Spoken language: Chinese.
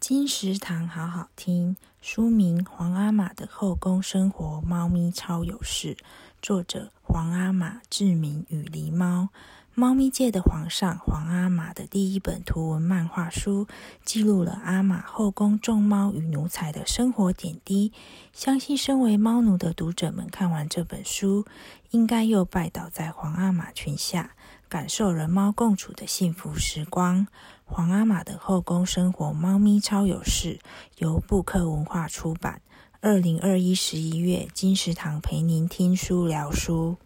金石堂好好听，书名《皇阿玛的后宫生活猫咪超有事》，作者皇阿玛志明与狸猫。猫咪界的皇上皇阿玛的第一本图文漫画书，记录了阿玛后宫众猫与奴才的生活点滴。相信身为猫奴的读者们看完这本书，应该又拜倒在皇阿玛裙下，感受人猫共处的幸福时光。皇阿玛的后宫生活，猫咪超有事，由布克文化出版。二零二一十一月，金石堂陪您听书聊书。